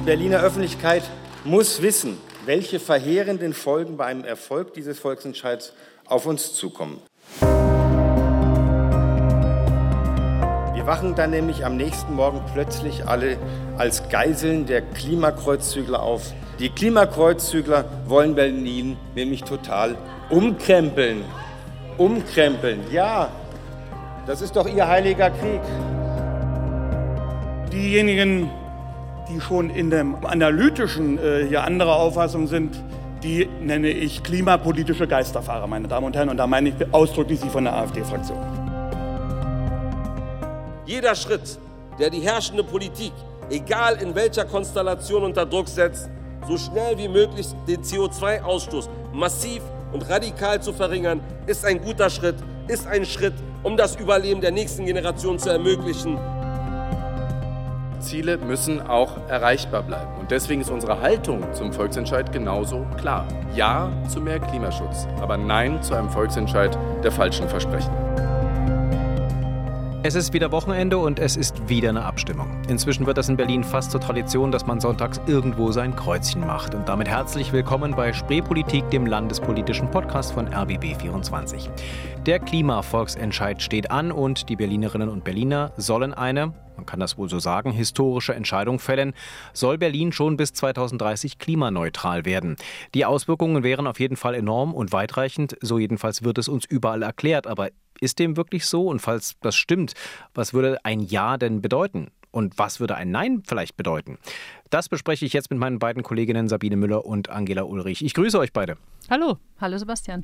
Die Berliner Öffentlichkeit muss wissen, welche verheerenden Folgen bei einem Erfolg dieses Volksentscheids auf uns zukommen. Wir wachen dann nämlich am nächsten Morgen plötzlich alle als Geiseln der Klimakreuzzügler auf. Die Klimakreuzzügler wollen Berlin nämlich total umkrempeln. Umkrempeln, ja, das ist doch ihr heiliger Krieg. Diejenigen, die schon in dem analytischen äh, hier anderer Auffassung sind, die nenne ich klimapolitische Geisterfahrer, meine Damen und Herren. Und da meine ich ausdrücklich Sie von der AfD-Fraktion. Jeder Schritt, der die herrschende Politik, egal in welcher Konstellation unter Druck setzt, so schnell wie möglich den CO2-Ausstoß massiv und radikal zu verringern, ist ein guter Schritt, ist ein Schritt, um das Überleben der nächsten Generation zu ermöglichen. Ziele müssen auch erreichbar bleiben. Und deswegen ist unsere Haltung zum Volksentscheid genauso klar. Ja zu mehr Klimaschutz, aber nein zu einem Volksentscheid der falschen Versprechen. Es ist wieder Wochenende und es ist wieder eine Abstimmung. Inzwischen wird das in Berlin fast zur Tradition, dass man sonntags irgendwo sein Kreuzchen macht. Und damit herzlich willkommen bei Spreepolitik, dem landespolitischen Podcast von RBB24. Der Klimavolksentscheid steht an und die Berlinerinnen und Berliner sollen eine, man kann das wohl so sagen, historische Entscheidung fällen. Soll Berlin schon bis 2030 klimaneutral werden? Die Auswirkungen wären auf jeden Fall enorm und weitreichend. So jedenfalls wird es uns überall erklärt. Aber ist dem wirklich so? Und falls das stimmt, was würde ein Ja denn bedeuten? Und was würde ein Nein vielleicht bedeuten? Das bespreche ich jetzt mit meinen beiden Kolleginnen Sabine Müller und Angela Ulrich. Ich grüße euch beide. Hallo, hallo Sebastian.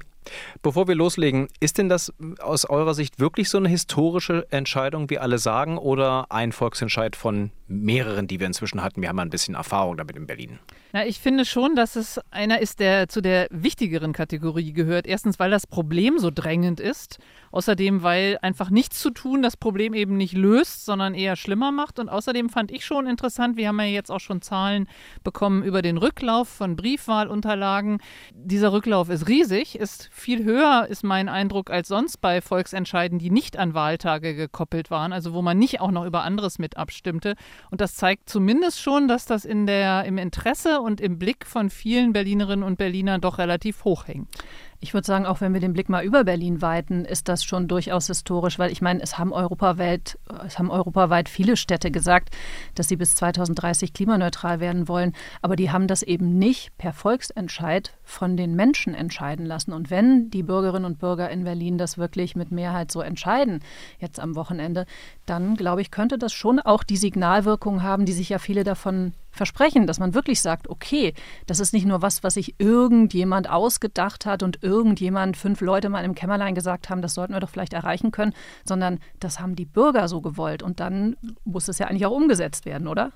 Bevor wir loslegen, ist denn das aus eurer Sicht wirklich so eine historische Entscheidung, wie alle sagen, oder ein Volksentscheid von mehreren, die wir inzwischen hatten? Wir haben ja ein bisschen Erfahrung damit in Berlin. Na, ich finde schon, dass es einer ist, der zu der wichtigeren Kategorie gehört. Erstens, weil das Problem so drängend ist. Außerdem, weil einfach nichts zu tun das Problem eben nicht löst, sondern eher schlimmer macht. Und außerdem fand ich schon interessant, wir haben ja jetzt auch schon Zahlen bekommen über den Rücklauf von Briefwahlunterlagen. Dieser Rücklauf ist riesig, ist viel höher, ist mein Eindruck, als sonst bei Volksentscheiden, die nicht an Wahltage gekoppelt waren, also wo man nicht auch noch über anderes mit abstimmte. Und das zeigt zumindest schon, dass das in der, im Interesse und im Blick von vielen Berlinerinnen und Berlinern doch relativ hoch hängt. Ich würde sagen, auch wenn wir den Blick mal über Berlin weiten, ist das schon durchaus historisch, weil ich meine, es haben europaweit, es haben europaweit viele Städte gesagt, dass sie bis 2030 klimaneutral werden wollen, aber die haben das eben nicht per Volksentscheid von den Menschen entscheiden lassen. Und wenn die Bürgerinnen und Bürger in Berlin das wirklich mit Mehrheit so entscheiden, jetzt am Wochenende, dann glaube ich, könnte das schon auch die Signalwirkung haben, die sich ja viele davon versprechen, dass man wirklich sagt, okay, das ist nicht nur was, was sich irgendjemand ausgedacht hat und irgendjemand, fünf Leute mal im Kämmerlein gesagt haben, das sollten wir doch vielleicht erreichen können, sondern das haben die Bürger so gewollt und dann muss es ja eigentlich auch umgesetzt werden, oder?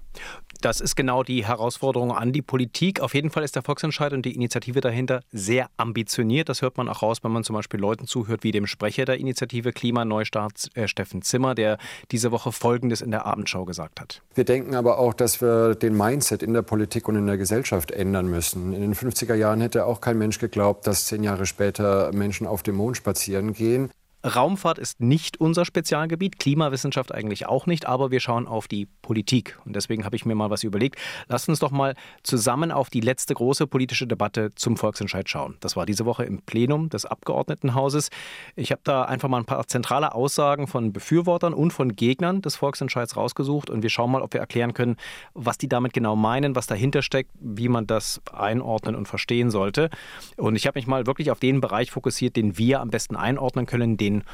Das ist genau die Herausforderung an die Politik. Auf jeden Fall ist der Volksentscheid und die Initiative dahinter sehr ambitioniert. Das hört man auch raus, wenn man zum Beispiel Leuten zuhört, wie dem Sprecher der Initiative Klimaneustart, äh, Steffen Zimmer, der diese Woche Folgendes in der Abendschau gesagt hat. Wir denken aber auch, dass wir den Mindset in der Politik und in der Gesellschaft ändern müssen. In den 50er Jahren hätte auch kein Mensch geglaubt, dass zehn Jahre später Menschen auf dem Mond spazieren gehen. Raumfahrt ist nicht unser Spezialgebiet, Klimawissenschaft eigentlich auch nicht, aber wir schauen auf die Politik. Und deswegen habe ich mir mal was überlegt. Lasst uns doch mal zusammen auf die letzte große politische Debatte zum Volksentscheid schauen. Das war diese Woche im Plenum des Abgeordnetenhauses. Ich habe da einfach mal ein paar zentrale Aussagen von Befürwortern und von Gegnern des Volksentscheids rausgesucht und wir schauen mal, ob wir erklären können, was die damit genau meinen, was dahinter steckt, wie man das einordnen und verstehen sollte. Und ich habe mich mal wirklich auf den Bereich fokussiert, den wir am besten einordnen können, den den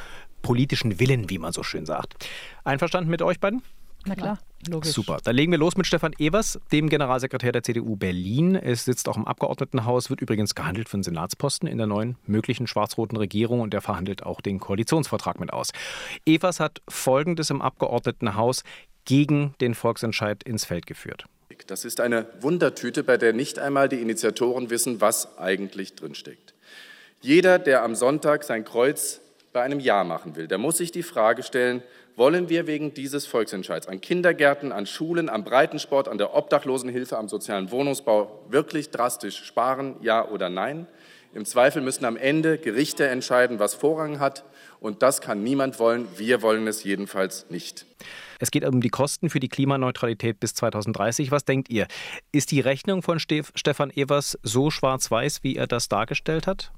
politischen Willen, wie man so schön sagt. Einverstanden mit euch beiden? Na klar. Logisch. Super. Dann legen wir los mit Stefan Evers, dem Generalsekretär der CDU Berlin. Es sitzt auch im Abgeordnetenhaus, wird übrigens gehandelt für einen Senatsposten in der neuen möglichen schwarz-roten Regierung und der verhandelt auch den Koalitionsvertrag mit aus. Evers hat Folgendes im Abgeordnetenhaus gegen den Volksentscheid ins Feld geführt. Das ist eine Wundertüte, bei der nicht einmal die Initiatoren wissen, was eigentlich drinsteckt. Jeder, der am Sonntag sein Kreuz bei einem Ja machen will, der muss sich die Frage stellen, wollen wir wegen dieses Volksentscheids an Kindergärten, an Schulen, am Breitensport, an der Obdachlosenhilfe, am sozialen Wohnungsbau wirklich drastisch sparen, ja oder nein? Im Zweifel müssen am Ende Gerichte entscheiden, was Vorrang hat. Und das kann niemand wollen. Wir wollen es jedenfalls nicht. Es geht um die Kosten für die Klimaneutralität bis 2030. Was denkt ihr? Ist die Rechnung von Stefan Evers so schwarz-weiß, wie er das dargestellt hat?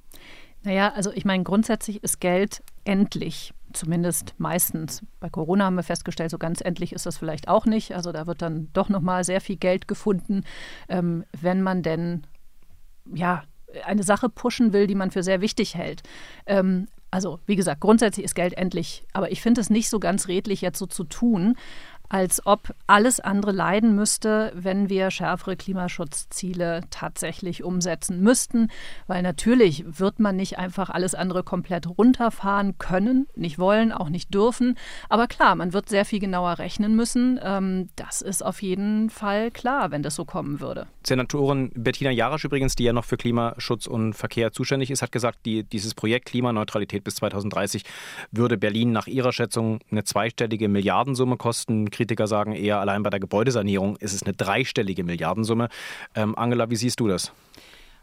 Naja, also ich meine, grundsätzlich ist Geld endlich. Zumindest meistens. Bei Corona haben wir festgestellt, so ganz endlich ist das vielleicht auch nicht. Also da wird dann doch nochmal sehr viel Geld gefunden, ähm, wenn man denn ja eine Sache pushen will, die man für sehr wichtig hält. Ähm, also wie gesagt, grundsätzlich ist Geld endlich, aber ich finde es nicht so ganz redlich, jetzt so zu tun, als ob alles andere leiden müsste, wenn wir schärfere Klimaschutzziele tatsächlich umsetzen müssten. Weil natürlich wird man nicht einfach alles andere komplett runterfahren können, nicht wollen, auch nicht dürfen. Aber klar, man wird sehr viel genauer rechnen müssen. Ähm, das ist auf jeden Fall klar, wenn das so kommen würde. Senatorin Bettina Jarasch übrigens, die ja noch für Klimaschutz und Verkehr zuständig ist, hat gesagt, die, dieses Projekt Klimaneutralität bis 2030 würde Berlin nach ihrer Schätzung eine zweistellige Milliardensumme kosten. Kritiker sagen eher, allein bei der Gebäudesanierung ist es eine dreistellige Milliardensumme. Ähm, Angela, wie siehst du das?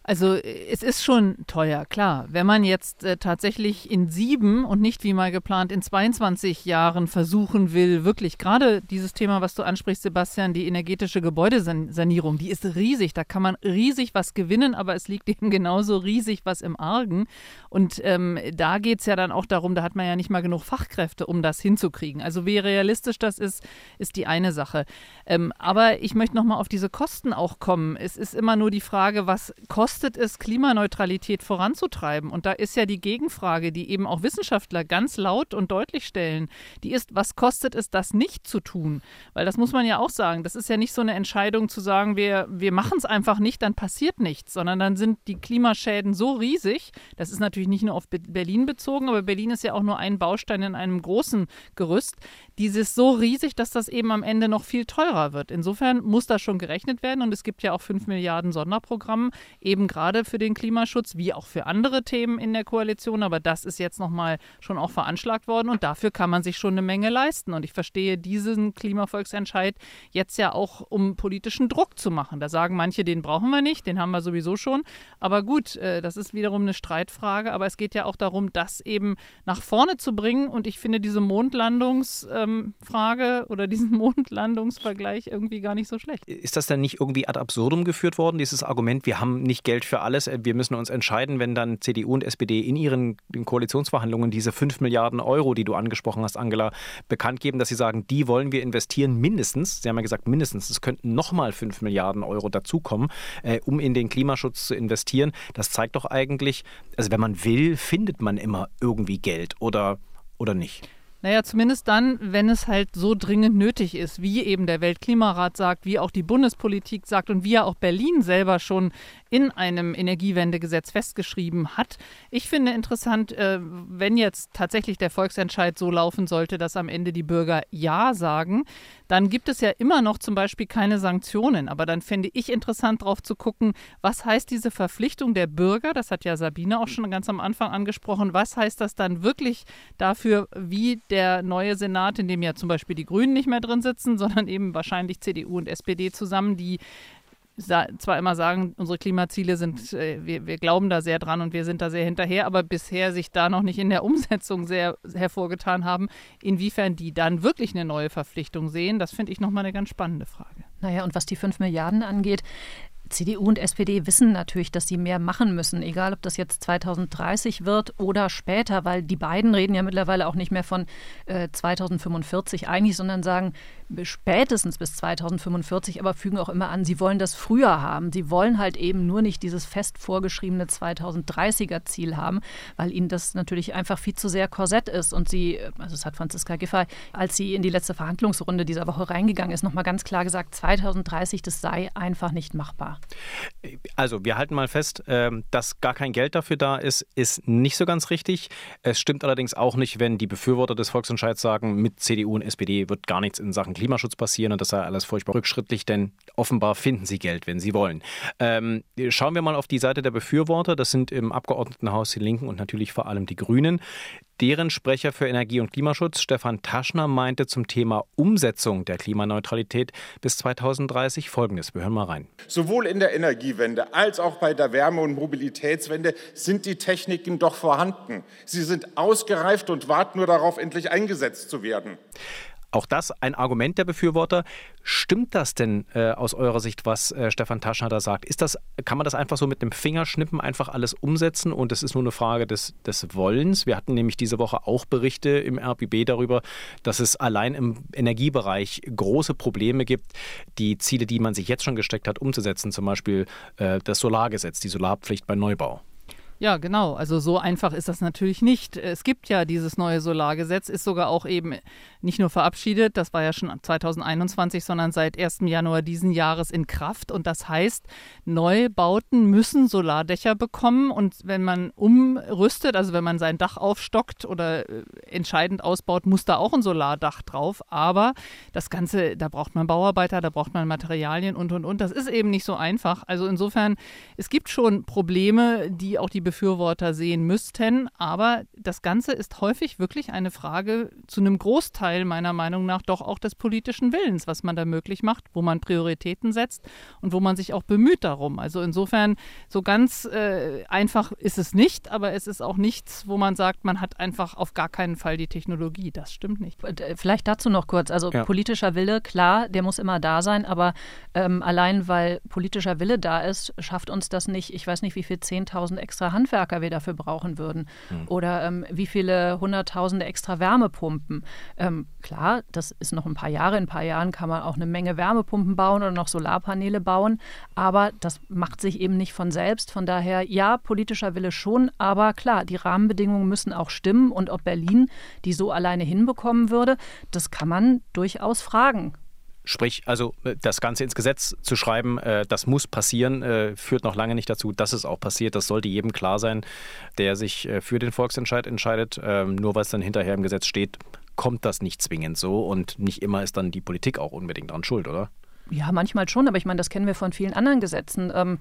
Also es ist schon teuer, klar. Wenn man jetzt äh, tatsächlich in sieben und nicht wie mal geplant in 22 Jahren versuchen will, wirklich gerade dieses Thema, was du ansprichst, Sebastian, die energetische Gebäudesanierung, die ist riesig. Da kann man riesig was gewinnen, aber es liegt eben genauso riesig was im Argen. Und ähm, da geht es ja dann auch darum, da hat man ja nicht mal genug Fachkräfte, um das hinzukriegen. Also wie realistisch das ist, ist die eine Sache. Ähm, aber ich möchte nochmal auf diese Kosten auch kommen. Es ist immer nur die Frage, was kostet kostet es, Klimaneutralität voranzutreiben? Und da ist ja die Gegenfrage, die eben auch Wissenschaftler ganz laut und deutlich stellen, die ist, was kostet es, das nicht zu tun? Weil das muss man ja auch sagen. Das ist ja nicht so eine Entscheidung zu sagen, wir, wir machen es einfach nicht, dann passiert nichts, sondern dann sind die Klimaschäden so riesig. Das ist natürlich nicht nur auf Berlin bezogen, aber Berlin ist ja auch nur ein Baustein in einem großen Gerüst. Dieses so riesig, dass das eben am Ende noch viel teurer wird. Insofern muss das schon gerechnet werden und es gibt ja auch 5 Milliarden Sonderprogramme eben eben gerade für den Klimaschutz, wie auch für andere Themen in der Koalition. Aber das ist jetzt nochmal schon auch veranschlagt worden und dafür kann man sich schon eine Menge leisten. Und ich verstehe diesen Klimavolksentscheid jetzt ja auch, um politischen Druck zu machen. Da sagen manche, den brauchen wir nicht, den haben wir sowieso schon. Aber gut, äh, das ist wiederum eine Streitfrage. Aber es geht ja auch darum, das eben nach vorne zu bringen. Und ich finde diese Mondlandungsfrage ähm, oder diesen Mondlandungsvergleich irgendwie gar nicht so schlecht. Ist das denn nicht irgendwie ad absurdum geführt worden, dieses Argument, wir haben nicht Geld Geld für alles. Äh, wir müssen uns entscheiden, wenn dann CDU und SPD in ihren Koalitionsverhandlungen diese 5 Milliarden Euro, die du angesprochen hast, Angela, bekannt geben, dass sie sagen, die wollen wir investieren mindestens. Sie haben ja gesagt, mindestens. Es könnten nochmal 5 Milliarden Euro dazukommen, äh, um in den Klimaschutz zu investieren. Das zeigt doch eigentlich, also wenn man will, findet man immer irgendwie Geld oder, oder nicht. Naja, zumindest dann, wenn es halt so dringend nötig ist, wie eben der Weltklimarat sagt, wie auch die Bundespolitik sagt und wie ja auch Berlin selber schon in einem Energiewendegesetz festgeschrieben hat. Ich finde interessant, äh, wenn jetzt tatsächlich der Volksentscheid so laufen sollte, dass am Ende die Bürger Ja sagen, dann gibt es ja immer noch zum Beispiel keine Sanktionen. Aber dann fände ich interessant, darauf zu gucken, was heißt diese Verpflichtung der Bürger? Das hat ja Sabine auch schon ganz am Anfang angesprochen. Was heißt das dann wirklich dafür, wie der neue Senat, in dem ja zum Beispiel die Grünen nicht mehr drin sitzen, sondern eben wahrscheinlich CDU und SPD zusammen, die zwar immer sagen, unsere Klimaziele sind, äh, wir, wir glauben da sehr dran und wir sind da sehr hinterher, aber bisher sich da noch nicht in der Umsetzung sehr hervorgetan haben, inwiefern die dann wirklich eine neue Verpflichtung sehen, das finde ich nochmal eine ganz spannende Frage. Naja, und was die 5 Milliarden angeht, CDU und SPD wissen natürlich, dass sie mehr machen müssen, egal ob das jetzt 2030 wird oder später, weil die beiden reden ja mittlerweile auch nicht mehr von äh, 2045 eigentlich, sondern sagen, spätestens bis 2045, aber fügen auch immer an, sie wollen das früher haben. Sie wollen halt eben nur nicht dieses fest vorgeschriebene 2030er Ziel haben, weil ihnen das natürlich einfach viel zu sehr Korsett ist. Und sie, also das hat Franziska Giffey, als sie in die letzte Verhandlungsrunde dieser Woche reingegangen ist, nochmal ganz klar gesagt, 2030, das sei einfach nicht machbar. Also wir halten mal fest, ähm, dass gar kein Geld dafür da ist, ist nicht so ganz richtig. Es stimmt allerdings auch nicht, wenn die Befürworter des Volksentscheids sagen, mit CDU und SPD wird gar nichts in Sachen Klimaschutz passieren und das sei alles furchtbar rückschrittlich, denn offenbar finden sie Geld, wenn sie wollen. Ähm, schauen wir mal auf die Seite der Befürworter. Das sind im Abgeordnetenhaus die Linken und natürlich vor allem die Grünen. Deren Sprecher für Energie- und Klimaschutz, Stefan Taschner, meinte zum Thema Umsetzung der Klimaneutralität bis 2030 Folgendes. Wir hören mal rein. Sowohl in der Energiewende als auch bei der Wärme- und Mobilitätswende sind die Techniken doch vorhanden. Sie sind ausgereift und warten nur darauf, endlich eingesetzt zu werden. Auch das ein Argument der Befürworter. Stimmt das denn äh, aus eurer Sicht, was äh, Stefan Taschner da sagt? Ist das, kann man das einfach so mit dem Fingerschnippen einfach alles umsetzen und es ist nur eine Frage des, des Wollens? Wir hatten nämlich diese Woche auch Berichte im RBB darüber, dass es allein im Energiebereich große Probleme gibt, die Ziele, die man sich jetzt schon gesteckt hat, umzusetzen, zum Beispiel äh, das Solargesetz, die Solarpflicht bei Neubau. Ja, genau. Also so einfach ist das natürlich nicht. Es gibt ja dieses neue Solargesetz, ist sogar auch eben nicht nur verabschiedet, das war ja schon 2021, sondern seit 1. Januar diesen Jahres in Kraft. Und das heißt, Neubauten müssen Solardächer bekommen. Und wenn man umrüstet, also wenn man sein Dach aufstockt oder äh, entscheidend ausbaut, muss da auch ein Solardach drauf. Aber das Ganze, da braucht man Bauarbeiter, da braucht man Materialien und, und, und. Das ist eben nicht so einfach. Also insofern, es gibt schon Probleme, die auch die Befürworter sehen müssten. Aber das Ganze ist häufig wirklich eine Frage zu einem Großteil meiner Meinung nach doch auch des politischen Willens, was man da möglich macht, wo man Prioritäten setzt und wo man sich auch bemüht darum. Also insofern, so ganz äh, einfach ist es nicht, aber es ist auch nichts, wo man sagt, man hat einfach auf gar keinen Fall die Technologie. Das stimmt nicht. Äh, vielleicht dazu noch kurz. Also ja. politischer Wille, klar, der muss immer da sein, aber ähm, allein weil politischer Wille da ist, schafft uns das nicht. Ich weiß nicht, wie viel 10.000 extra Handwerker wir dafür brauchen würden mhm. oder ähm, wie viele Hunderttausende extra Wärmepumpen. Ähm, klar, das ist noch ein paar Jahre. In ein paar Jahren kann man auch eine Menge Wärmepumpen bauen oder noch Solarpaneele bauen, aber das macht sich eben nicht von selbst. Von daher, ja, politischer Wille schon, aber klar, die Rahmenbedingungen müssen auch stimmen und ob Berlin die so alleine hinbekommen würde, das kann man durchaus fragen. Sprich, also äh, das Ganze ins Gesetz zu schreiben, äh, das muss passieren, äh, führt noch lange nicht dazu, dass es auch passiert. Das sollte jedem klar sein, der sich für den Volksentscheid entscheidet. Ähm, nur weil es dann hinterher im Gesetz steht, kommt das nicht zwingend so und nicht immer ist dann die Politik auch unbedingt dran schuld, oder? Ja, manchmal schon, aber ich meine, das kennen wir von vielen anderen Gesetzen. Ähm,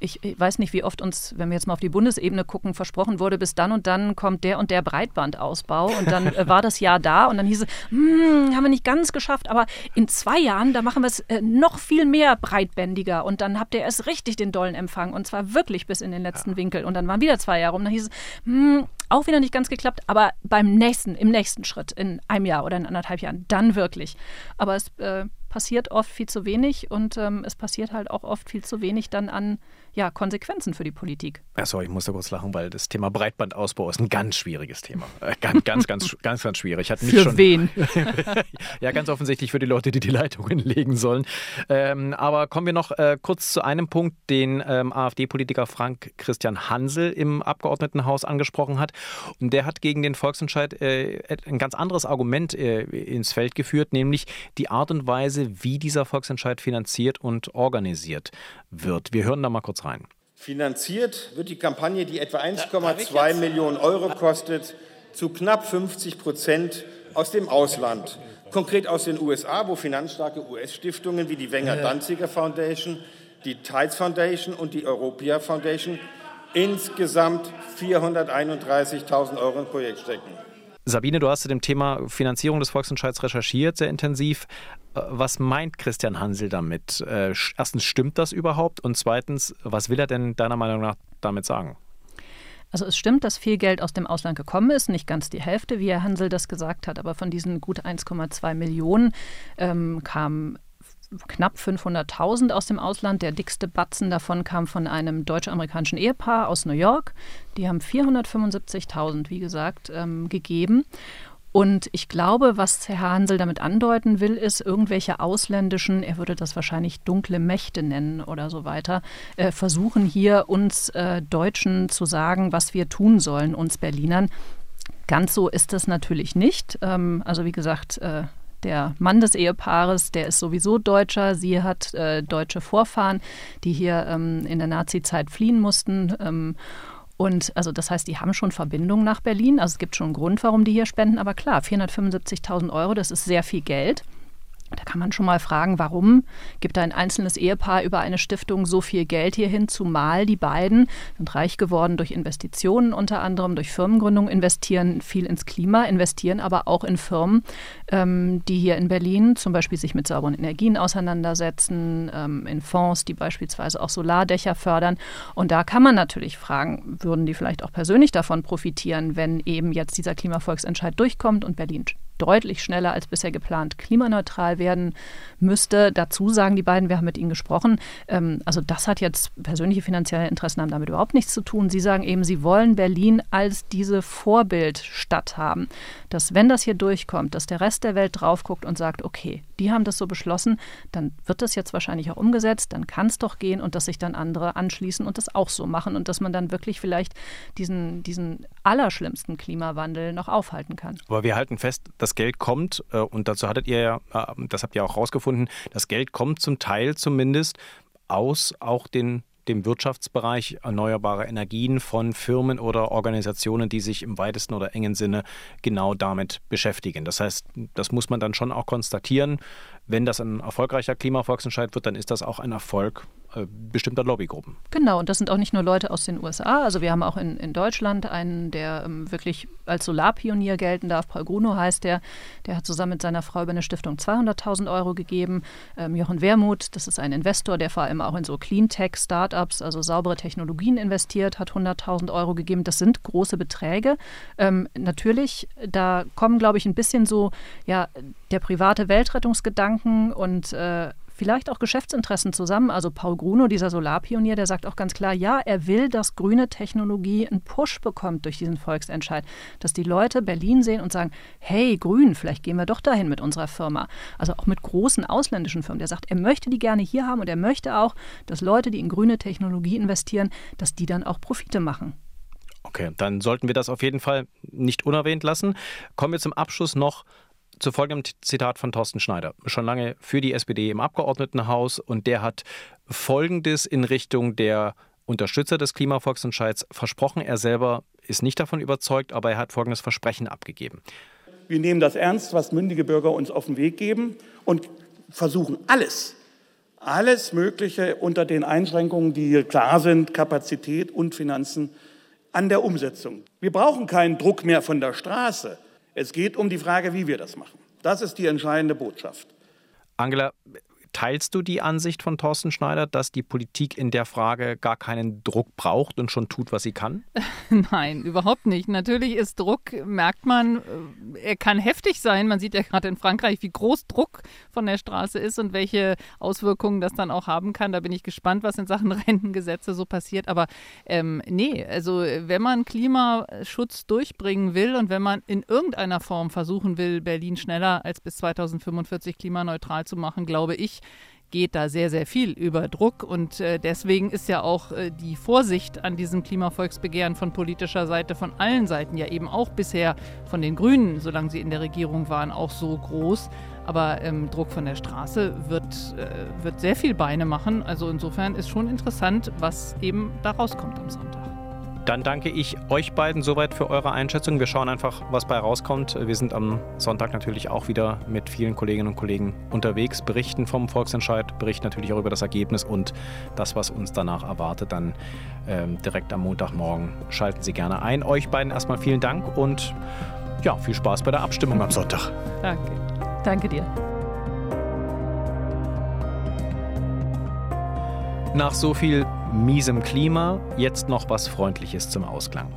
ich, ich, weiß nicht, wie oft uns, wenn wir jetzt mal auf die Bundesebene gucken, versprochen wurde, bis dann und dann kommt der und der Breitbandausbau. Und dann äh, war das Jahr da und dann hieß es, hm, haben wir nicht ganz geschafft, aber in zwei Jahren, da machen wir es äh, noch viel mehr breitbändiger. Und dann habt ihr erst richtig den dollen Empfang und zwar wirklich bis in den letzten ja. Winkel. Und dann waren wieder zwei Jahre und dann hieß es, hm, auch wieder nicht ganz geklappt, aber beim nächsten, im nächsten Schritt, in einem Jahr oder in anderthalb Jahren, dann wirklich. Aber es äh, passiert oft viel zu wenig und ähm, es passiert halt auch oft viel zu wenig dann an ja, Konsequenzen für die Politik. Ja, sorry, ich muss da kurz lachen, weil das Thema Breitbandausbau ist ein ganz schwieriges Thema. Äh, ganz, ganz, ganz, ganz, ganz schwierig. Hat für schon, wen? ja, ganz offensichtlich für die Leute, die die Leitungen legen sollen. Ähm, aber kommen wir noch äh, kurz zu einem Punkt, den ähm, AfD-Politiker Frank Christian Hansel im Abgeordnetenhaus angesprochen hat. Und der hat gegen den Volksentscheid äh, ein ganz anderes Argument äh, ins Feld geführt, nämlich die Art und Weise, wie dieser Volksentscheid finanziert und organisiert wird. Wir hören da mal kurz rein. Finanziert wird die Kampagne, die etwa 1,2 Millionen Euro kostet, zu knapp 50 Prozent aus dem Ausland. Konkret aus den USA, wo finanzstarke US-Stiftungen wie die Wenger-Danziger Foundation, die Tides Foundation und die Europia Foundation insgesamt 431.000 Euro im Projekt stecken. Sabine, du hast zu dem Thema Finanzierung des Volksentscheids recherchiert, sehr intensiv. Äh, was meint Christian Hansel damit? Äh, erstens, stimmt das überhaupt? Und zweitens, was will er denn deiner Meinung nach damit sagen? Also es stimmt, dass viel Geld aus dem Ausland gekommen ist, nicht ganz die Hälfte, wie Herr Hansel das gesagt hat, aber von diesen gut 1,2 Millionen ähm, kam knapp 500.000 aus dem Ausland. Der dickste Batzen davon kam von einem deutsch-amerikanischen Ehepaar aus New York. Die haben 475.000, wie gesagt, ähm, gegeben. Und ich glaube, was Herr Hansel damit andeuten will, ist, irgendwelche ausländischen, er würde das wahrscheinlich dunkle Mächte nennen oder so weiter, äh, versuchen hier uns äh, Deutschen zu sagen, was wir tun sollen, uns Berlinern. Ganz so ist es natürlich nicht. Ähm, also wie gesagt, äh, der Mann des Ehepaares, der ist sowieso Deutscher. Sie hat äh, deutsche Vorfahren, die hier ähm, in der Nazi-Zeit fliehen mussten. Ähm, und also das heißt, die haben schon Verbindungen nach Berlin. Also es gibt schon einen Grund, warum die hier spenden. Aber klar, 475.000 Euro, das ist sehr viel Geld. Da kann man schon mal fragen, warum gibt ein einzelnes Ehepaar über eine Stiftung so viel Geld hierhin, zumal die beiden sind reich geworden durch Investitionen, unter anderem durch Firmengründung, investieren viel ins Klima, investieren aber auch in Firmen, ähm, die hier in Berlin zum Beispiel sich mit sauberen Energien auseinandersetzen, ähm, in Fonds, die beispielsweise auch Solardächer fördern. Und da kann man natürlich fragen, würden die vielleicht auch persönlich davon profitieren, wenn eben jetzt dieser Klimavolksentscheid durchkommt und Berlin deutlich schneller als bisher geplant klimaneutral werden müsste. Dazu sagen die beiden, wir haben mit ihnen gesprochen, ähm, also das hat jetzt persönliche finanzielle Interessen haben damit überhaupt nichts zu tun. Sie sagen eben, sie wollen Berlin als diese Vorbildstadt haben, dass wenn das hier durchkommt, dass der Rest der Welt drauf guckt und sagt, okay, die haben das so beschlossen, dann wird das jetzt wahrscheinlich auch umgesetzt, dann kann es doch gehen und dass sich dann andere anschließen und das auch so machen und dass man dann wirklich vielleicht diesen, diesen allerschlimmsten Klimawandel noch aufhalten kann. Aber wir halten fest, das Geld kommt äh, und dazu hattet ihr ja, äh, das habt ihr auch rausgefunden, das Geld kommt zum Teil zumindest aus auch den dem Wirtschaftsbereich erneuerbare Energien von Firmen oder Organisationen, die sich im weitesten oder engen Sinne genau damit beschäftigen. Das heißt, das muss man dann schon auch konstatieren. Wenn das ein erfolgreicher Klimavolksentscheid wird, dann ist das auch ein Erfolg äh, bestimmter Lobbygruppen. Genau, und das sind auch nicht nur Leute aus den USA. Also wir haben auch in, in Deutschland einen, der ähm, wirklich als Solarpionier gelten darf. Paul Gruno heißt der. Der hat zusammen mit seiner Frau über eine Stiftung 200.000 Euro gegeben. Ähm, Jochen Wermuth, das ist ein Investor, der vor allem auch in so Cleantech-Startups, also saubere Technologien investiert, hat 100.000 Euro gegeben. Das sind große Beträge. Ähm, natürlich, da kommen, glaube ich, ein bisschen so, ja, der private Weltrettungsgedanken und äh, vielleicht auch Geschäftsinteressen zusammen. Also Paul Gruno, dieser Solarpionier, der sagt auch ganz klar, ja, er will, dass grüne Technologie einen Push bekommt durch diesen Volksentscheid. Dass die Leute Berlin sehen und sagen, hey, grün, vielleicht gehen wir doch dahin mit unserer Firma. Also auch mit großen ausländischen Firmen. Der sagt, er möchte die gerne hier haben und er möchte auch, dass Leute, die in grüne Technologie investieren, dass die dann auch Profite machen. Okay, dann sollten wir das auf jeden Fall nicht unerwähnt lassen. Kommen wir zum Abschluss noch zu folgendem Zitat von Thorsten Schneider, schon lange für die SPD im Abgeordnetenhaus und der hat Folgendes in Richtung der Unterstützer des Klimavolksentscheids versprochen. Er selber ist nicht davon überzeugt, aber er hat folgendes Versprechen abgegeben. Wir nehmen das ernst, was mündige Bürger uns auf den Weg geben und versuchen alles, alles Mögliche unter den Einschränkungen, die klar sind, Kapazität und Finanzen, an der Umsetzung. Wir brauchen keinen Druck mehr von der Straße. Es geht um die Frage, wie wir das machen. Das ist die entscheidende Botschaft. Angela, Teilst du die Ansicht von Thorsten Schneider, dass die Politik in der Frage gar keinen Druck braucht und schon tut, was sie kann? Nein, überhaupt nicht. Natürlich ist Druck, merkt man, äh, er kann heftig sein. Man sieht ja gerade in Frankreich, wie groß Druck von der Straße ist und welche Auswirkungen das dann auch haben kann. Da bin ich gespannt, was in Sachen Rentengesetze so passiert. Aber ähm, nee, also wenn man Klimaschutz durchbringen will und wenn man in irgendeiner Form versuchen will, Berlin schneller als bis 2045 klimaneutral zu machen, glaube ich, geht da sehr, sehr viel über Druck. Und äh, deswegen ist ja auch äh, die Vorsicht an diesem Klimavolksbegehren von politischer Seite, von allen Seiten, ja eben auch bisher von den Grünen, solange sie in der Regierung waren, auch so groß. Aber ähm, Druck von der Straße wird, äh, wird sehr viel Beine machen. Also insofern ist schon interessant, was eben da rauskommt am Sonntag. Dann danke ich euch beiden soweit für eure Einschätzung. Wir schauen einfach, was bei rauskommt. Wir sind am Sonntag natürlich auch wieder mit vielen Kolleginnen und Kollegen unterwegs, berichten vom Volksentscheid, berichten natürlich auch über das Ergebnis und das, was uns danach erwartet, dann ähm, direkt am Montagmorgen. Schalten Sie gerne ein. Euch beiden erstmal vielen Dank und ja, viel Spaß bei der Abstimmung am Sonntag. Danke. Danke dir. Nach so viel miesem Klima jetzt noch was Freundliches zum Ausklang.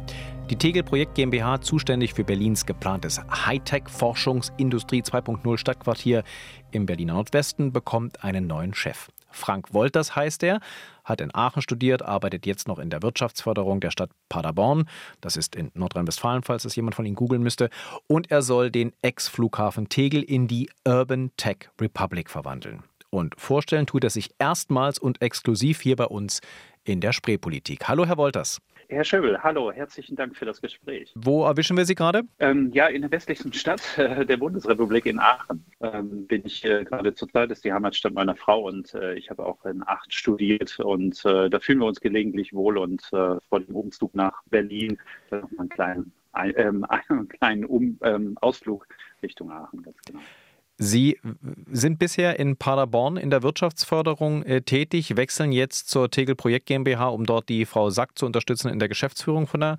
Die Tegel Projekt GmbH, zuständig für Berlins geplantes Hightech-Forschungsindustrie 2.0 Stadtquartier im Berliner Nordwesten, bekommt einen neuen Chef. Frank Wolters heißt er, hat in Aachen studiert, arbeitet jetzt noch in der Wirtschaftsförderung der Stadt Paderborn. Das ist in Nordrhein-Westfalen, falls es jemand von Ihnen googeln müsste. Und er soll den Ex-Flughafen Tegel in die Urban Tech Republic verwandeln. Und vorstellen tut er sich erstmals und exklusiv hier bei uns in der Spreepolitik. Hallo, Herr Wolters. Herr Schöbel, hallo, herzlichen Dank für das Gespräch. Wo erwischen wir Sie gerade? Ähm, ja, in der westlichsten Stadt äh, der Bundesrepublik in Aachen ähm, bin ich äh, gerade zurzeit, ist die Heimatstadt meiner Frau und äh, ich habe auch in Aachen studiert und äh, da fühlen wir uns gelegentlich wohl und äh, vor dem Umzug nach Berlin noch mal einen kleinen, ein, ähm, einen kleinen um, ähm, Ausflug Richtung Aachen, ganz genau. Sie sind bisher in Paderborn in der Wirtschaftsförderung äh, tätig, wechseln jetzt zur Tegel Projekt GmbH, um dort die Frau Sack zu unterstützen in der Geschäftsführung von der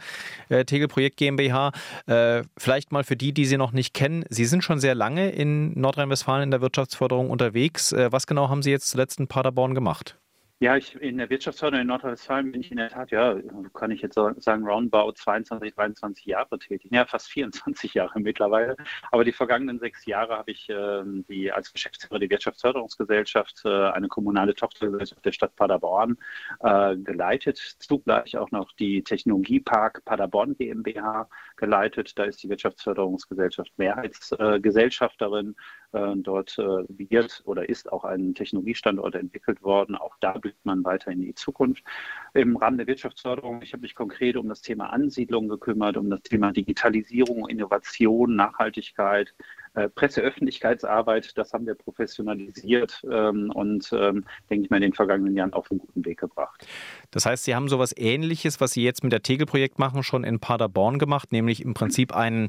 äh, Tegel Projekt GmbH. Äh, vielleicht mal für die, die Sie noch nicht kennen. Sie sind schon sehr lange in Nordrhein-Westfalen in der Wirtschaftsförderung unterwegs. Äh, was genau haben Sie jetzt zuletzt in Paderborn gemacht? Ja, ich, in der Wirtschaftsförderung in Nordrhein-Westfalen bin ich in der Tat, ja, kann ich jetzt sagen, roundabout 22, 23 Jahre tätig. Ja, fast 24 Jahre mittlerweile. Aber die vergangenen sechs Jahre habe ich äh, die, als Geschäftsführer der Wirtschaftsförderungsgesellschaft, äh, eine kommunale Tochtergesellschaft der Stadt Paderborn, äh, geleitet. Zugleich auch noch die Technologiepark Paderborn GmbH geleitet. Da ist die Wirtschaftsförderungsgesellschaft Mehrheitsgesellschafterin. Äh, dort äh, wird oder ist auch ein Technologiestandort entwickelt worden. Auch da blickt man weiter in die Zukunft. Im Rahmen der Wirtschaftsförderung, ich habe mich konkret um das Thema Ansiedlung gekümmert, um das Thema Digitalisierung, Innovation, Nachhaltigkeit, äh, Presseöffentlichkeitsarbeit, das haben wir professionalisiert ähm, und ähm, denke ich mal in den vergangenen Jahren auf einen guten Weg gebracht. Das heißt, Sie haben sowas ähnliches, was Sie jetzt mit der Tegel-Projekt machen, schon in Paderborn gemacht, nämlich im Prinzip ein,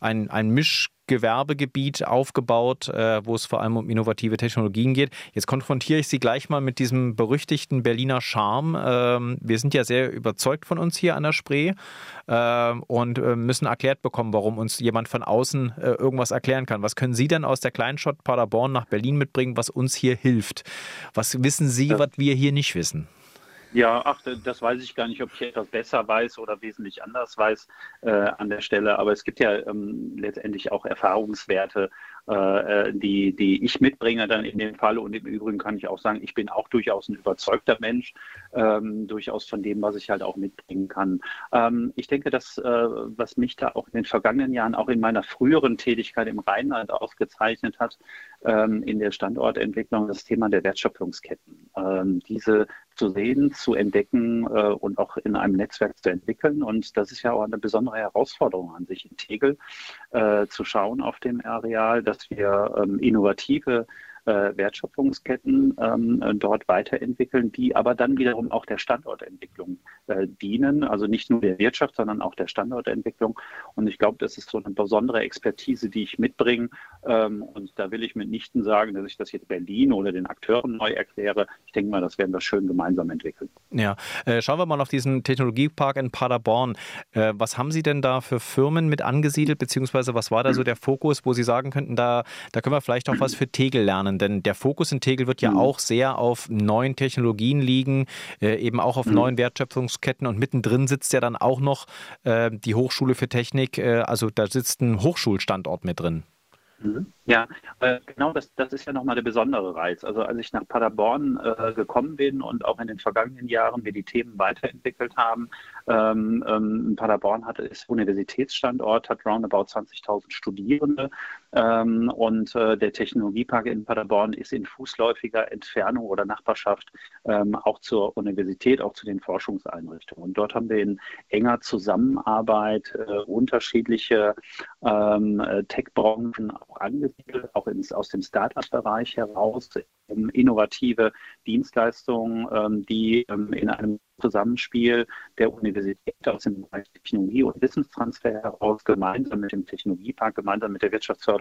ein, ein Misch Gewerbegebiet aufgebaut, äh, wo es vor allem um innovative Technologien geht. Jetzt konfrontiere ich Sie gleich mal mit diesem berüchtigten Berliner Charme. Ähm, wir sind ja sehr überzeugt von uns hier an der Spree äh, und äh, müssen erklärt bekommen, warum uns jemand von außen äh, irgendwas erklären kann. Was können Sie denn aus der Kleinstadt Paderborn nach Berlin mitbringen, was uns hier hilft? Was wissen Sie, was wir hier nicht wissen? Ja, ach, das weiß ich gar nicht, ob ich etwas besser weiß oder wesentlich anders weiß äh, an der Stelle. Aber es gibt ja ähm, letztendlich auch Erfahrungswerte, äh, äh, die, die ich mitbringe dann in dem Fall. Und im Übrigen kann ich auch sagen, ich bin auch durchaus ein überzeugter Mensch, ähm, durchaus von dem, was ich halt auch mitbringen kann. Ähm, ich denke, dass äh, was mich da auch in den vergangenen Jahren, auch in meiner früheren Tätigkeit im Rheinland ausgezeichnet hat, ähm, in der Standortentwicklung, das Thema der Wertschöpfungsketten. Ähm, diese zu sehen, zu entdecken äh, und auch in einem Netzwerk zu entwickeln. Und das ist ja auch eine besondere Herausforderung an sich in Tegel, äh, zu schauen auf dem Areal, dass wir ähm, innovative äh, Wertschöpfungsketten ähm, dort weiterentwickeln, die aber dann wiederum auch der Standortentwicklung äh, dienen. Also nicht nur der Wirtschaft, sondern auch der Standortentwicklung. Und ich glaube, das ist so eine besondere Expertise, die ich mitbringe. Ähm, und da will ich mitnichten sagen, dass ich das jetzt Berlin oder den Akteuren neu erkläre. Ich denke mal, das werden wir schön gemeinsam entwickeln. Ja, äh, schauen wir mal auf diesen Technologiepark in Paderborn. Äh, was haben Sie denn da für Firmen mit angesiedelt, beziehungsweise was war da so der Fokus, wo Sie sagen könnten, da, da können wir vielleicht auch was für Tegel lernen? Denn der Fokus in Tegel wird ja mhm. auch sehr auf neuen Technologien liegen, äh, eben auch auf mhm. neuen Wertschöpfungsketten und mittendrin sitzt ja dann auch noch äh, die Hochschule für Technik, äh, also da sitzt ein Hochschulstandort mit drin. Mhm. Ja, äh, genau das, das ist ja nochmal der besondere Reiz. Also als ich nach Paderborn äh, gekommen bin und auch in den vergangenen Jahren wir die Themen weiterentwickelt haben, ähm, ähm, Paderborn hat, ist Universitätsstandort, hat roundabout 20.000 Studierende ähm, und äh, der Technologiepark in Paderborn ist in fußläufiger Entfernung oder Nachbarschaft ähm, auch zur Universität, auch zu den Forschungseinrichtungen. Und dort haben wir in enger Zusammenarbeit äh, unterschiedliche ähm, äh, Tech-Branchen auch angesiedelt, auch ins, aus dem Start-up-Bereich heraus, innovative Dienstleistungen, ähm, die ähm, in einem Zusammenspiel der Universität aus dem Bereich Technologie und Wissenstransfer heraus gemeinsam mit dem Technologiepark, gemeinsam mit der Wirtschaftsförderung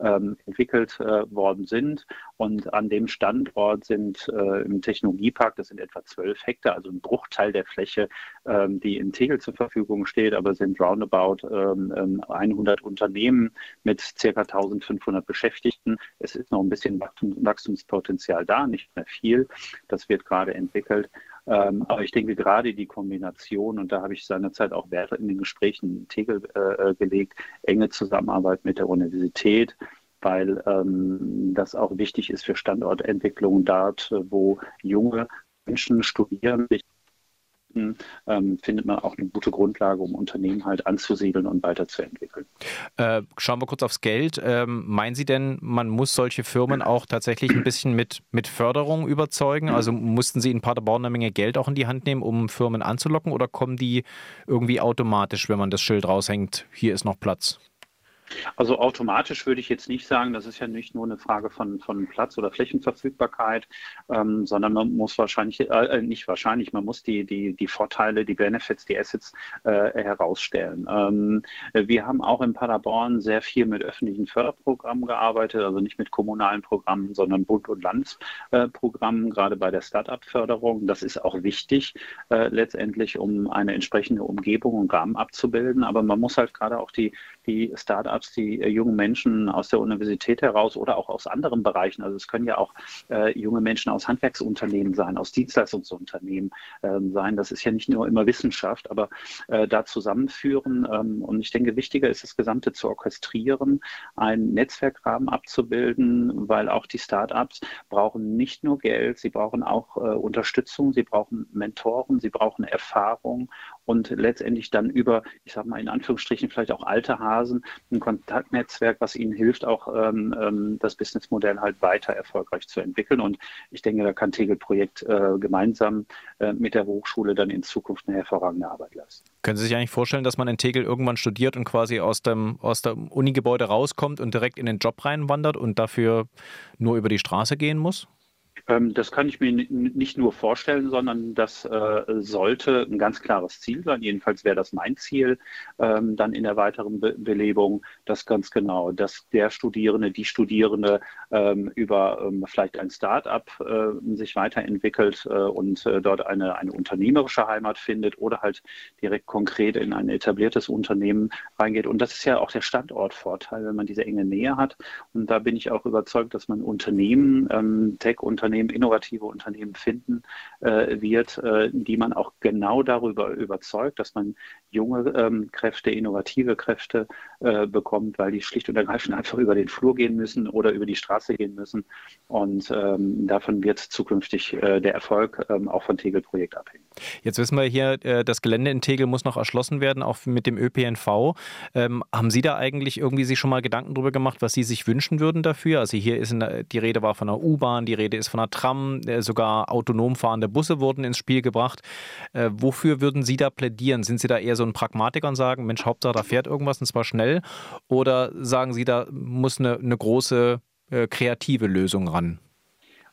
ähm, entwickelt äh, worden sind. Und an dem Standort sind äh, im Technologiepark, das sind etwa zwölf Hektar, also ein Bruchteil der Fläche, ähm, die in Tegel zur Verfügung steht, aber sind roundabout ähm, 100 ähm, Unternehmen mit circa 1500 Beschäftigten. Es ist noch ein bisschen Wachstumspotenzial da, nicht mehr viel. Das wird gerade entwickelt. Ähm, aber ich denke gerade die Kombination, und da habe ich seinerzeit auch Wert in den Gesprächen in Tegel äh, äh, gelegt, enge Zusammenarbeit mit der Universität, weil ähm, das auch wichtig ist für Standortentwicklung dort, wo junge Menschen studieren, sich ähm, findet man auch eine gute Grundlage, um Unternehmen halt anzusiedeln und weiterzuentwickeln. Äh, schauen wir kurz aufs Geld. Ähm, meinen Sie denn, man muss solche Firmen auch tatsächlich ein bisschen mit, mit Förderung überzeugen? Also mussten Sie in Paderborn eine Menge Geld auch in die Hand nehmen, um Firmen anzulocken oder kommen die irgendwie automatisch, wenn man das Schild raushängt, hier ist noch Platz? Also automatisch würde ich jetzt nicht sagen, das ist ja nicht nur eine Frage von, von Platz oder Flächenverfügbarkeit, ähm, sondern man muss wahrscheinlich, äh, äh, nicht wahrscheinlich, man muss die, die, die Vorteile, die Benefits, die Assets äh, herausstellen. Ähm, wir haben auch in Paderborn sehr viel mit öffentlichen Förderprogrammen gearbeitet, also nicht mit kommunalen Programmen, sondern Bund- und Landesprogrammen, gerade bei der Start-up-Förderung. Das ist auch wichtig, äh, letztendlich, um eine entsprechende Umgebung und Rahmen abzubilden. Aber man muss halt gerade auch die, die Start-ups die äh, jungen Menschen aus der Universität heraus oder auch aus anderen Bereichen, also es können ja auch äh, junge Menschen aus Handwerksunternehmen sein, aus Dienstleistungsunternehmen ähm, sein. Das ist ja nicht nur immer Wissenschaft, aber äh, da zusammenführen. Ähm, und ich denke, wichtiger ist das Gesamte zu orchestrieren, einen Netzwerkrahmen abzubilden, weil auch die Startups brauchen nicht nur Geld, sie brauchen auch Unterstützung, sie brauchen Mentoren, sie brauchen Erfahrung und letztendlich dann über, ich sage mal in Anführungsstrichen, vielleicht auch alte Hasen, ein Kontaktnetzwerk, was ihnen hilft, auch ähm, ähm, das Businessmodell halt weiter erfolgreich zu entwickeln. Und ich denke, da kann Tegel-Projekt äh, gemeinsam äh, mit der Hochschule dann in Zukunft eine hervorragende Arbeit leisten. Können Sie sich eigentlich vorstellen, dass man in Tegel irgendwann studiert und quasi aus dem, aus dem Unigebäude rauskommt und direkt in den Job reinwandert und dafür nur über die Straße gehen muss? Ähm, das kann ich mir nicht nur vorstellen, sondern das äh, sollte ein ganz klares Ziel sein. Jedenfalls wäre das mein Ziel ähm, dann in der weiteren Belebung, dass ganz genau, dass der Studierende, die Studierende ähm, über vielleicht ein Start-up äh, sich weiterentwickelt äh, und dort eine, eine unternehmerische Heimat findet oder halt direkt konkret in ein etabliertes Unternehmen reingeht. Und das ist ja auch der Standortvorteil, wenn man diese enge Nähe hat. Und da bin ich auch überzeugt, dass man Unternehmen, Tech-Unternehmen, Unternehmen, innovative Unternehmen finden äh, wird, äh, die man auch genau darüber überzeugt, dass man junge ähm, Kräfte, innovative Kräfte äh, bekommt, weil die schlicht und ergreifend einfach über den Flur gehen müssen oder über die Straße gehen müssen. Und ähm, davon wird zukünftig äh, der Erfolg ähm, auch von Tegel-Projekt abhängen. Jetzt wissen wir hier, äh, das Gelände in Tegel muss noch erschlossen werden, auch mit dem ÖPNV. Ähm, haben Sie da eigentlich irgendwie sich schon mal Gedanken darüber gemacht, was Sie sich wünschen würden dafür? Also hier ist der, die Rede war von einer U-Bahn, die Rede ist von einer Tram, äh, sogar autonom fahrende Busse wurden ins Spiel gebracht. Äh, wofür würden Sie da plädieren? Sind Sie da eher so ein Pragmatiker und sagen, Mensch, Hauptsache da fährt irgendwas und zwar schnell? Oder sagen Sie, da muss eine, eine große äh, kreative Lösung ran?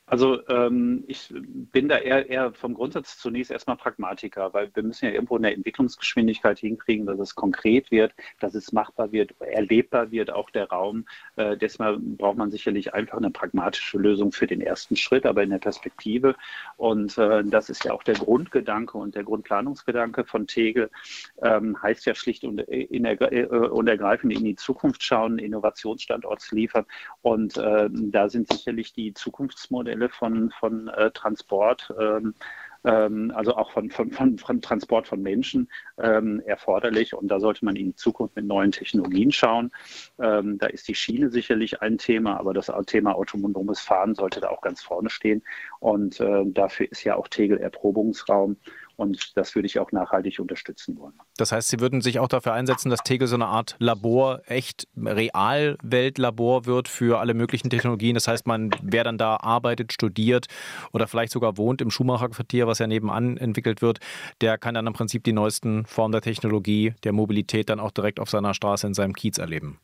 Also ähm, ich bin da eher, eher vom Grundsatz zunächst erstmal Pragmatiker, weil wir müssen ja irgendwo eine Entwicklungsgeschwindigkeit hinkriegen, dass es konkret wird, dass es machbar wird, erlebbar wird, auch der Raum. Äh, deshalb braucht man sicherlich einfach eine pragmatische Lösung für den ersten Schritt, aber in der Perspektive. Und äh, das ist ja auch der Grundgedanke und der Grundplanungsgedanke von Tegel, ähm, heißt ja schlicht und, in der, äh, und ergreifend in die Zukunft schauen, Innovationsstandorts liefern. Und äh, da sind sicherlich die Zukunftsmodelle Stelle von, von äh, Transport, ähm, ähm, also auch von, von, von, von, Transport von Menschen ähm, erforderlich. Und da sollte man in Zukunft mit neuen Technologien schauen. Ähm, da ist die Schiene sicherlich ein Thema, aber das Thema autonomes Fahren sollte da auch ganz vorne stehen. Und äh, dafür ist ja auch Tegel Erprobungsraum. Und das würde ich auch nachhaltig unterstützen wollen. Das heißt, Sie würden sich auch dafür einsetzen, dass Tegel so eine Art Labor, echt Realweltlabor wird für alle möglichen Technologien. Das heißt, man, wer dann da arbeitet, studiert oder vielleicht sogar wohnt im Schumacher-Quartier, was ja nebenan entwickelt wird, der kann dann im Prinzip die neuesten Formen der Technologie, der Mobilität dann auch direkt auf seiner Straße in seinem Kiez erleben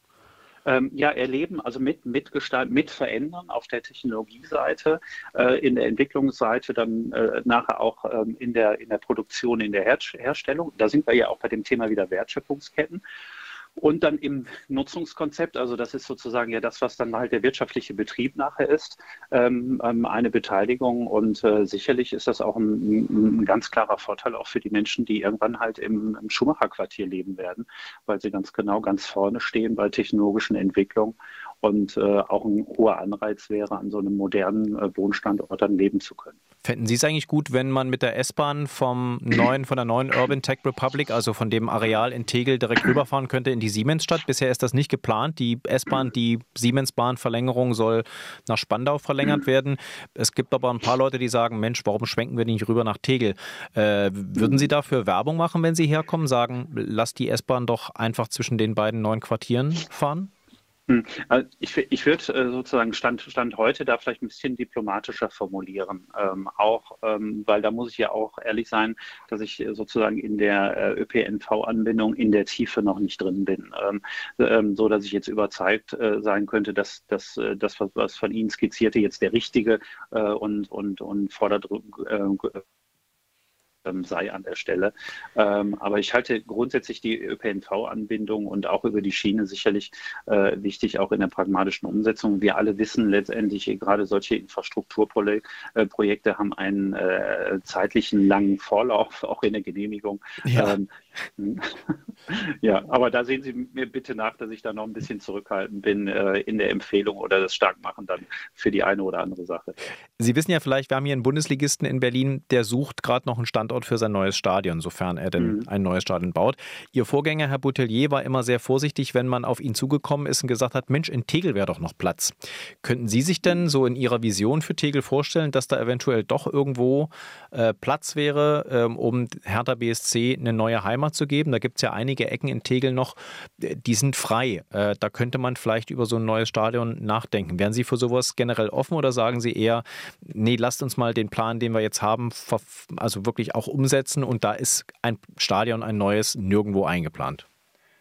ähm, ja, erleben, also mit, mitgestalten, mit verändern auf der Technologieseite, äh, in der Entwicklungsseite, dann äh, nachher auch ähm, in, der, in der Produktion, in der Her Herstellung. Da sind wir ja auch bei dem Thema wieder Wertschöpfungsketten. Und dann im Nutzungskonzept, also das ist sozusagen ja das, was dann halt der wirtschaftliche Betrieb nachher ist, ähm, ähm, eine Beteiligung. Und äh, sicherlich ist das auch ein, ein, ganz klarer Vorteil auch für die Menschen, die irgendwann halt im, im Schumacher-Quartier leben werden, weil sie ganz genau ganz vorne stehen bei technologischen Entwicklungen und äh, auch ein hoher Anreiz wäre, an so einem modernen äh, Wohnstandort dann leben zu können. Fänden Sie es eigentlich gut, wenn man mit der S-Bahn vom neuen, von der neuen Urban Tech Republic, also von dem Areal in Tegel, direkt rüberfahren könnte in die Siemensstadt? Bisher ist das nicht geplant. Die S-Bahn, die Siemensbahn-Verlängerung soll nach Spandau verlängert werden. Es gibt aber ein paar Leute, die sagen, Mensch, warum schwenken wir nicht rüber nach Tegel? Äh, würden Sie dafür Werbung machen, wenn Sie herkommen, sagen, lass die S-Bahn doch einfach zwischen den beiden neuen Quartieren fahren? Hm, also ich, ich würde äh, sozusagen Stand, Stand heute da vielleicht ein bisschen diplomatischer formulieren. Ähm, auch, ähm, weil da muss ich ja auch ehrlich sein, dass ich sozusagen in der äh, ÖPNV-Anbindung in der Tiefe noch nicht drin bin. Ähm, ähm, so dass ich jetzt überzeugt äh, sein könnte, dass, dass äh, das, was von Ihnen skizzierte, jetzt der richtige äh, und, und, und ähm, sei an der Stelle. Ähm, aber ich halte grundsätzlich die ÖPNV-Anbindung und auch über die Schiene sicherlich äh, wichtig, auch in der pragmatischen Umsetzung. Wir alle wissen letztendlich, gerade solche Infrastrukturprojekte äh, haben einen äh, zeitlichen langen Vorlauf, auch in der Genehmigung. Ja. Ja, aber da sehen Sie mir bitte nach, dass ich da noch ein bisschen zurückhaltend bin äh, in der Empfehlung oder das Starkmachen dann für die eine oder andere Sache. Sie wissen ja vielleicht, wir haben hier einen Bundesligisten in Berlin, der sucht gerade noch einen Standort für sein neues Stadion, sofern er denn mhm. ein neues Stadion baut. Ihr Vorgänger, Herr Boutelier, war immer sehr vorsichtig, wenn man auf ihn zugekommen ist und gesagt hat, Mensch, in Tegel wäre doch noch Platz. Könnten Sie sich denn so in Ihrer Vision für Tegel vorstellen, dass da eventuell doch irgendwo äh, Platz wäre, ähm, um Hertha BSC eine neue Heimat Heimat zu geben. Da gibt es ja einige Ecken in Tegel noch, äh, die sind frei. Äh, da könnte man vielleicht über so ein neues Stadion nachdenken. Wären Sie für sowas generell offen oder sagen Sie eher, nee, lasst uns mal den Plan, den wir jetzt haben, also wirklich auch umsetzen und da ist ein Stadion, ein neues, nirgendwo eingeplant?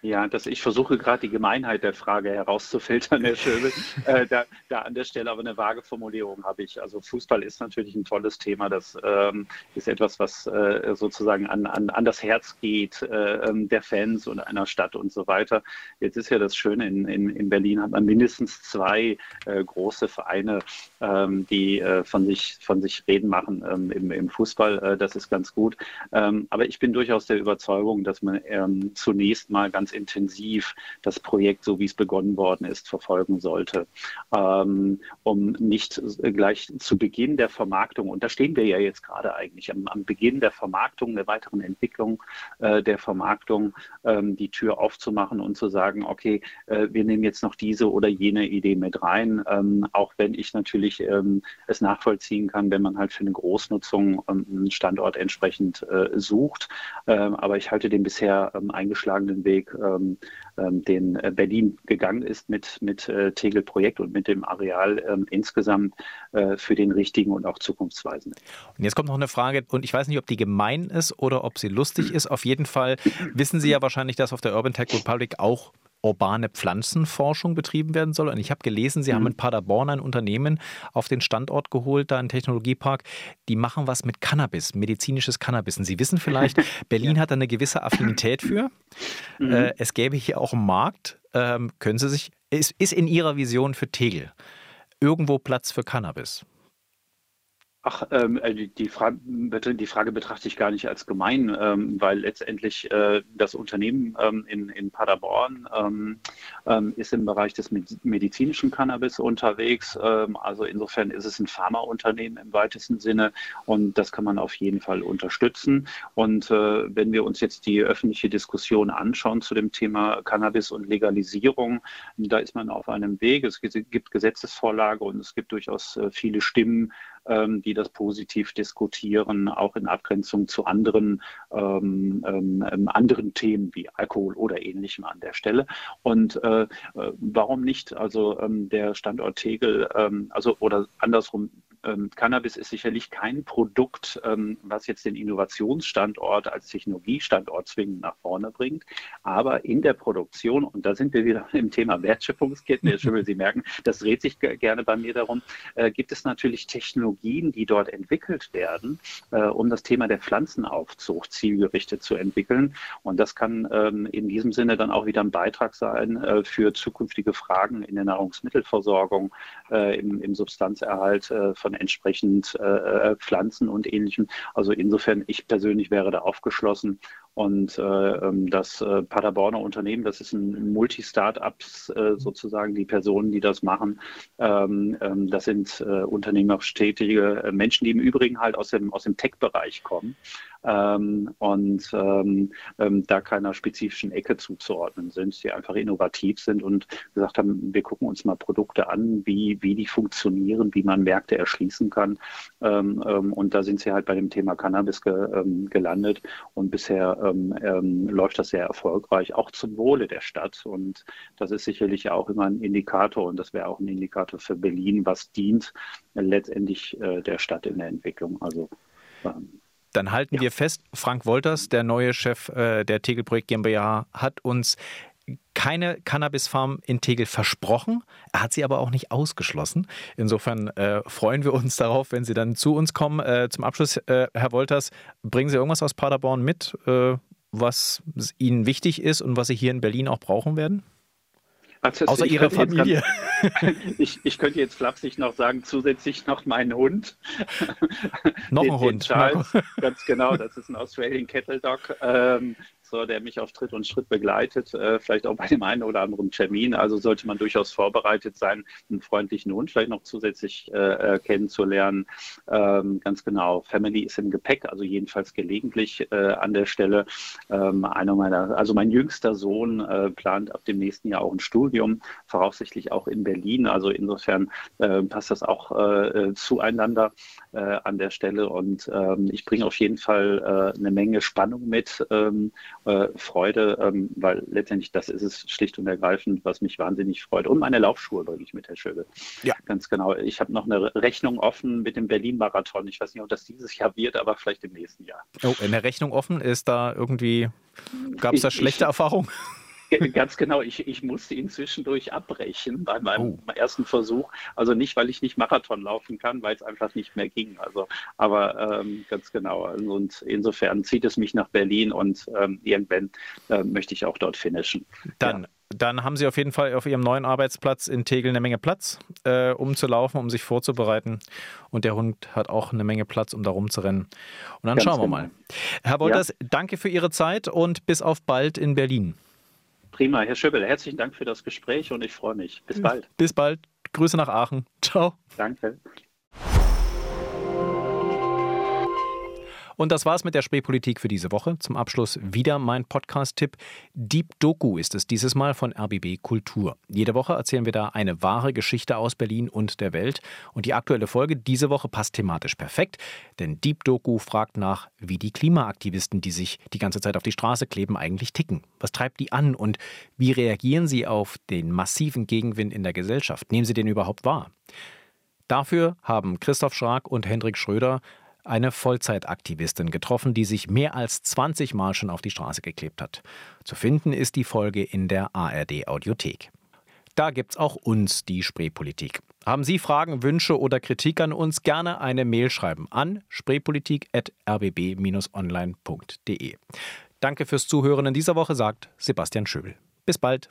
Ja, das, ich versuche gerade die Gemeinheit der Frage herauszufiltern, Herr Schöbel. äh, da, da, an der Stelle aber eine vage Formulierung habe ich. Also Fußball ist natürlich ein tolles Thema. Das ähm, ist etwas, was äh, sozusagen an, an, an das Herz geht, äh, ähm, der Fans und einer Stadt und so weiter. Jetzt ist ja das Schöne, in, in, in Berlin hat man mindestens zwei äh, große Vereine, ähm, die äh, von, sich, von sich reden machen ähm, im, im Fußball. Äh, das ist ganz gut. Aber ich bin durchaus der Überzeugung, dass man zunächst mal ganz intensiv das Projekt, so wie es begonnen worden ist, verfolgen sollte, ähm, um nicht gleich zu Beginn der Vermarktung, und da stehen wir ja jetzt gerade eigentlich, am, am Beginn der Vermarktung, der weiteren Entwicklung äh, der Vermarktung, ähm, die Tür aufzumachen und zu sagen, okay, äh, wir nehmen jetzt noch diese oder jene Idee mit rein, ähm, auch wenn ich natürlich ähm, es nachvollziehen kann, wenn man halt für eine Großnutzung ähm, einen Standort entsprechend äh, sucht. Ähm, aber ich halte den bisher eingeschlagenen Weg ähm, ähm, den äh, Berlin gegangen ist mit, mit äh, Tegel Projekt und mit dem Areal ähm, insgesamt äh, für den richtigen und auch zukunftsweisenden. Und jetzt kommt noch eine Frage, und ich weiß nicht, ob die gemein ist oder ob sie lustig ist. Auf jeden Fall wissen Sie ja wahrscheinlich, dass auf der Urban Tech Republic auch urbane Pflanzenforschung betrieben werden soll. Und ich habe gelesen, Sie mhm. haben in Paderborn ein Unternehmen auf den Standort geholt, da einen Technologiepark. Die machen was mit Cannabis, medizinisches Cannabis. Und Sie wissen vielleicht, Berlin ja. hat da eine gewisse Affinität für. Mhm. Äh, es gäbe hier auch einen Markt. Ähm, können Sie sich, ist, ist in Ihrer Vision für Tegel irgendwo Platz für Cannabis? Ach, ähm, äh, die, Frage, die, Frage, betrachte ich gar nicht als gemein, ähm, weil letztendlich äh, das Unternehmen ähm, in, in, Paderborn ähm, ähm, ist im Bereich des medizinischen Cannabis unterwegs. Ähm, also insofern ist es ein Pharmaunternehmen im weitesten Sinne und das kann man auf jeden Fall unterstützen. Und äh, wenn wir uns jetzt die öffentliche Diskussion anschauen zu dem Thema Cannabis und Legalisierung, da ist man auf einem Weg. Es gibt Gesetzesvorlage und es gibt durchaus äh, viele Stimmen, ähm, die das positiv diskutieren, auch in Abgrenzung zu anderen, ähm, ähm, ähm, anderen Themen wie Alkohol oder ähnlichem an der Stelle. Und äh, äh warum nicht? Also ähm, der Standort Tegel, ähm, also oder andersrum, ähm, Cannabis ist sicherlich kein Produkt, ähm, was jetzt den Innovationsstandort als Technologiestandort zwingend nach vorne bringt. Aber in der Produktion, und da sind wir wieder im Thema Wertschöpfungsketten, Herr Schimmel, Sie merken, das dreht sich gerne bei mir darum, äh, gibt es natürlich Technologien, die dort entwickelt werden, äh, um das Thema der Pflanzenaufzucht zielgerichtet zu entwickeln. Und das kann ähm, in diesem Sinne dann auch wieder ein Beitrag sein äh, für zukünftige Fragen in der Nahrungsmittelversorgung, äh, im, im Substanzerhalt äh, von entsprechend äh, äh, Pflanzen und ähnlichem. Also insofern, ich persönlich wäre da aufgeschlossen und äh, ähm, das äh, Paderborner Unternehmen, das ist ein Multi-Startups äh, sozusagen, die Personen, die das machen, ähm, ähm, das sind äh, unternehmerisch-tätige äh, Menschen, die im Übrigen halt aus dem, aus dem Tech-Bereich kommen. Ähm, und ähm, ähm, da keiner spezifischen Ecke zuzuordnen sind, die einfach innovativ sind und gesagt haben, wir gucken uns mal Produkte an, wie, wie die funktionieren, wie man Märkte erschließen kann. und da sind sie halt bei dem Thema Cannabis ge, gelandet. Und bisher ähm, ähm, läuft das sehr erfolgreich, auch zum Wohle der Stadt. Und das ist sicherlich auch immer ein Indikator und das wäre auch ein Indikator für Berlin, was dient äh, letztendlich äh, der Stadt in der Entwicklung. Also ähm, dann halten ja. wir fest, Frank Wolters, der neue Chef äh, der Tegel Projekt GmbH, hat uns keine Cannabis-Farm in Tegel versprochen. Er hat sie aber auch nicht ausgeschlossen. Insofern äh, freuen wir uns darauf, wenn Sie dann zu uns kommen. Äh, zum Abschluss, äh, Herr Wolters, bringen Sie irgendwas aus Paderborn mit, äh, was Ihnen wichtig ist und was Sie hier in Berlin auch brauchen werden? Also, Außer Ihre Familie. Ganz, ich, ich, könnte jetzt flapsig noch sagen, zusätzlich noch meinen Hund. noch ein Hund. Charles, ganz genau, das ist ein Australian Kettle Dog. Ähm, so, der mich auf Tritt und Schritt begleitet, äh, vielleicht auch bei dem einen oder anderen Termin. Also sollte man durchaus vorbereitet sein, einen freundlichen Hund vielleicht noch zusätzlich äh, äh, kennenzulernen. Ähm, ganz genau, Family ist im Gepäck, also jedenfalls gelegentlich äh, an der Stelle. Ähm, einer meiner, also mein jüngster Sohn äh, plant ab dem nächsten Jahr auch ein Studium, voraussichtlich auch in Berlin. Also insofern äh, passt das auch zueinander an der Stelle. Und ähm, ich bringe auf jeden Fall eine Menge Spannung mit ähm, äh, Freude, ähm, weil letztendlich das ist es schlicht und ergreifend, was mich wahnsinnig freut. Und meine Laufschuhe bringe ich mit, Herr Schöbel. Ja. Ganz genau. Ich habe noch eine Rechnung offen mit dem Berlin-Marathon. Ich weiß nicht, ob das dieses Jahr wird, aber vielleicht im nächsten Jahr. Oh, eine Rechnung offen? Ist da irgendwie, gab es da schlechte Erfahrungen? Ganz genau, ich, ich musste ihn zwischendurch abbrechen bei meinem oh. ersten Versuch. Also nicht, weil ich nicht Marathon laufen kann, weil es einfach nicht mehr ging. Also, aber ähm, ganz genau. Und insofern zieht es mich nach Berlin und ähm, irgendwann äh, möchte ich auch dort finishen. Dann ja. Dann haben Sie auf jeden Fall auf Ihrem neuen Arbeitsplatz in Tegel eine Menge Platz, äh, um zu laufen, um sich vorzubereiten. Und der Hund hat auch eine Menge Platz, um da rumzurennen. Und dann Ganz schauen wir genau. mal. Herr Wolters, ja. danke für Ihre Zeit und bis auf bald in Berlin. Prima, Herr Schöbel, herzlichen Dank für das Gespräch und ich freue mich. Bis bald. Bis bald. Grüße nach Aachen. Ciao. Danke. Und das war's mit der Spreepolitik für diese Woche. Zum Abschluss wieder mein Podcast-Tipp. Deep Doku ist es dieses Mal von RBB Kultur. Jede Woche erzählen wir da eine wahre Geschichte aus Berlin und der Welt. Und die aktuelle Folge diese Woche passt thematisch perfekt, denn Deep Doku fragt nach, wie die Klimaaktivisten, die sich die ganze Zeit auf die Straße kleben, eigentlich ticken. Was treibt die an und wie reagieren sie auf den massiven Gegenwind in der Gesellschaft? Nehmen sie den überhaupt wahr? Dafür haben Christoph Schrag und Hendrik Schröder eine Vollzeitaktivistin getroffen, die sich mehr als 20 Mal schon auf die Straße geklebt hat. Zu finden ist die Folge in der ARD Audiothek. Da gibt's auch uns, die Spreepolitik. Haben Sie Fragen, Wünsche oder Kritik an uns, gerne eine Mail schreiben an spreepolitik.rbb-online.de. Danke fürs Zuhören in dieser Woche, sagt Sebastian Schöbel. Bis bald.